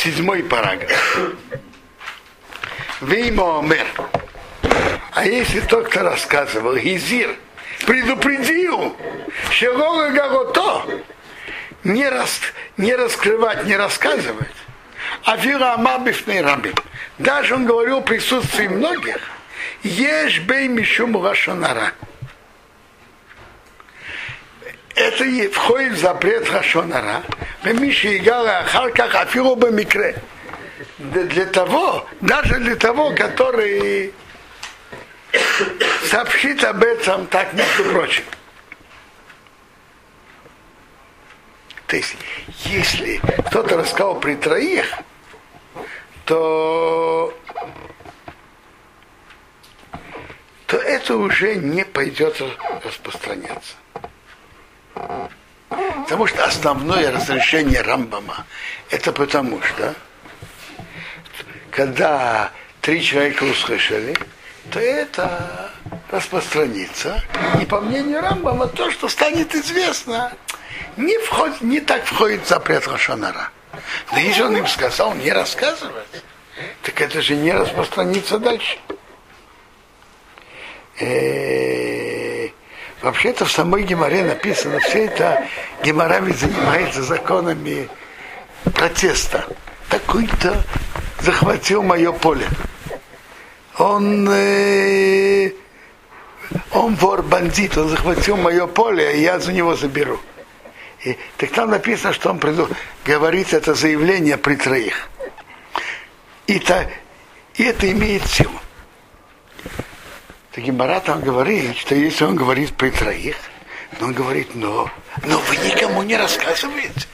седьмой параграф. Веймо Омер. А если тот, кто рассказывал, Гизир, предупредил, Шелога Гагото, не, рас, не раскрывать, не рассказывать, а Вила Амабифный Раби. Даже он говорил в присутствии многих, Ешь бей мишум лашонара. Это и входит в запрет Хашонара. Миши Игала Харках Афилу Микре. Для того, даже для того, который сообщит об этом так, между прочим. То есть, если кто-то рассказал при троих, то, то это уже не пойдет распространяться. Потому что основное разрешение Рамбама это потому что когда три человека услышали, то это распространится. И по мнению Рамбама, то, что станет известно, не, входит, не так входит в запрет Лошонара. Но если он им сказал не рассказывать, так это же не распространится дальше. Э, вообще-то в самой Геморе написано, все это Гемора ведь занимается законами протеста. Такой-то захватил мое поле он, э, он вор, бандит, он захватил мое поле, и я за него заберу. И, так там написано, что он приду, говорит это заявление при троих. И, та, и это имеет силу. Так Гимара там говорит, что если он говорит при троих, но он говорит, но, но вы никому не рассказываете.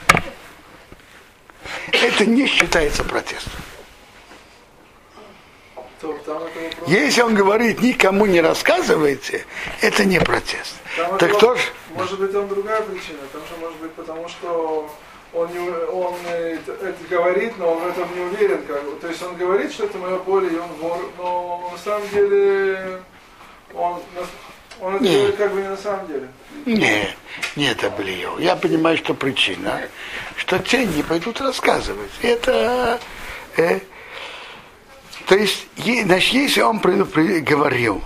Это не считается протестом. Если он говорит, никому не рассказывайте, это не протест. Там так кто ж... Может быть, там другая причина. Там же может быть потому, что он, не, он это, это говорит, но он в этом не уверен. Как, то есть он говорит, что это мое поле, и он вор, но на самом деле он, он это как бы не на самом деле. Нет, не это были. Я понимаю, что причина, что те не пойдут рассказывать. Это... Э, то есть, е, значит, если он говорил,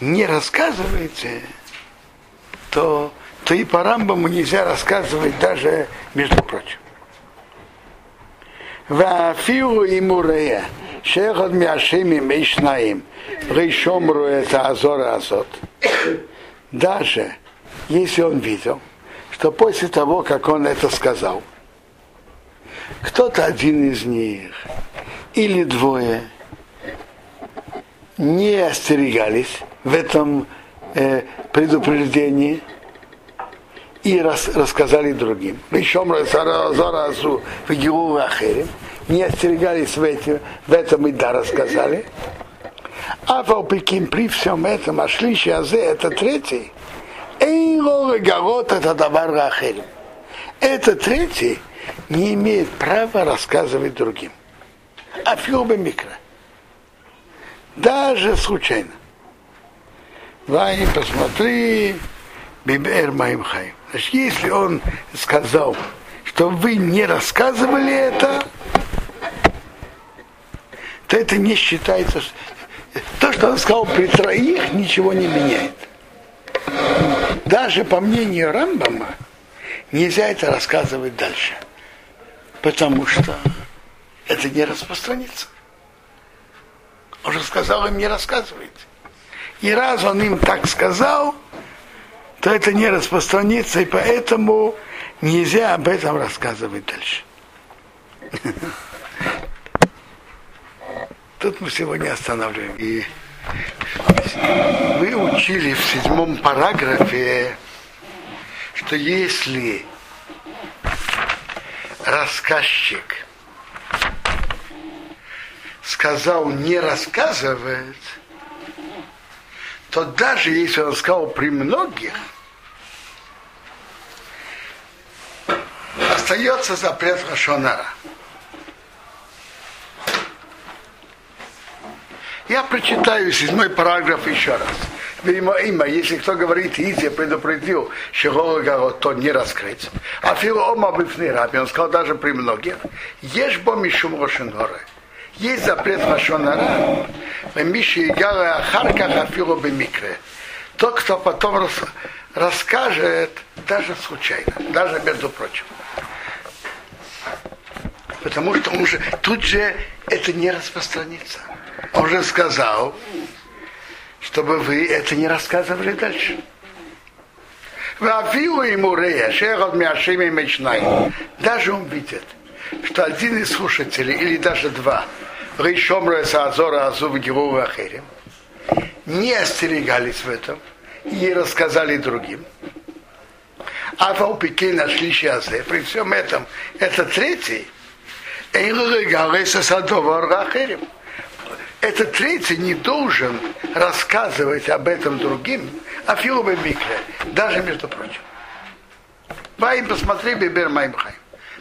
не рассказывайте, то, то и по Рамбаму нельзя рассказывать даже, между прочим. Вафиру и Мурея. Шехот Мяшим и Мишнаим. Рейшомру это Азор Азот. Даже если он видел, что после того, как он это сказал, кто-то один из них или двое не остерегались в этом э, предупреждении и рас, рассказали другим. Причем Зара Азу в Ахерим не остерегались в, эти, в этом и да рассказали. А Валпиким при всем этом, а шлищи азе, это третий, Эйло Гарот это Давар Ахерем. Это третий не имеет права рассказывать другим. А филбе микро. Даже случайно. Вань, посмотри, Бибер моим хай. Значит, если он сказал, что вы не рассказывали это, то это не считается. То, что он сказал при троих, ничего не меняет. Даже по мнению Рамбама нельзя это рассказывать дальше. Потому что это не распространится. Он же сказал им не рассказывайте. И раз он им так сказал, то это не распространится, и поэтому нельзя об этом рассказывать дальше. Тут мы сегодня останавливаем. И вы учили в седьмом параграфе, что если рассказчик сказал не рассказывать, то даже если он сказал при многих, остается запрет Рашонара. Я прочитаю седьмой параграф еще раз. Видимо, имя, если кто говорит, Изи, предупредил, что то не раскрыть. А фило ома раби, он сказал даже при многих, ешь бо мишум рошенора. Есть запрет Лашонара, Миши Игала Ахарка Хафилу Бемикре. Тот, кто потом рас, расскажет, даже случайно, даже между прочим. Потому что он уже, тут же это не распространится. Он же сказал, чтобы вы это не рассказывали дальше. Вавилу ему рея, шерот мяшими мечнай. Даже он видит, что один из слушателей, или даже два, Рейшомра Саазора Азув Геру Ахерим, не остерегались в этом и рассказали другим. А Валпики нашли Шиазе. При всем этом, это третий, этот третий не должен рассказывать об этом другим, а Филубе Микре, даже между прочим. Вай посмотри Бибер Маймхай.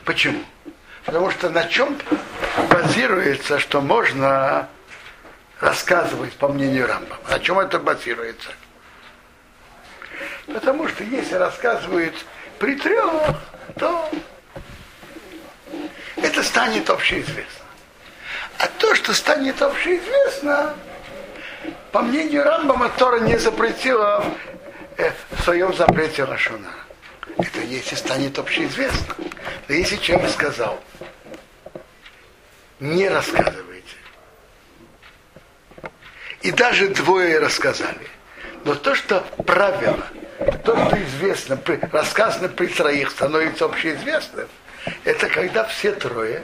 Почему? Потому что на чем базируется, что можно рассказывать по мнению Рамбам? На чем это базируется? Потому что если рассказывают при трех, то это станет общеизвестно. А то, что станет общеизвестно, по мнению Рамбама, Тора не запретила э, в своем запрете Рашуна. Это если станет общеизвестно. Но если человек сказал, не рассказывайте. И даже двое рассказали. Но то, что правило, то, что известно, рассказано при троих, становится общеизвестным, это когда все трое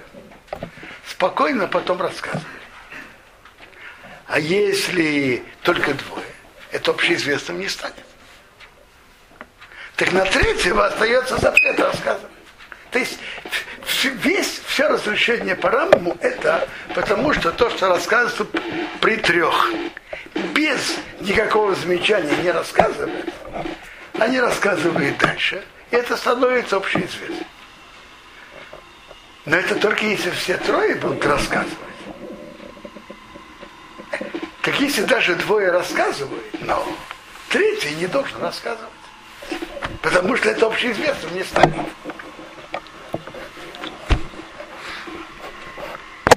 спокойно потом рассказывают. А если только двое, это общеизвестным не станет. Так на третьего остается запрет рассказывать. То есть весь, все разрешение по раму это потому, что то, что рассказывается при трех, без никакого замечания не рассказывают, они рассказывают дальше, и это становится общеизвестным. Но это только если все трое будут рассказывать. Так если даже двое рассказывают, но третий не должен рассказывать. Потому что это общеизвестным не станет.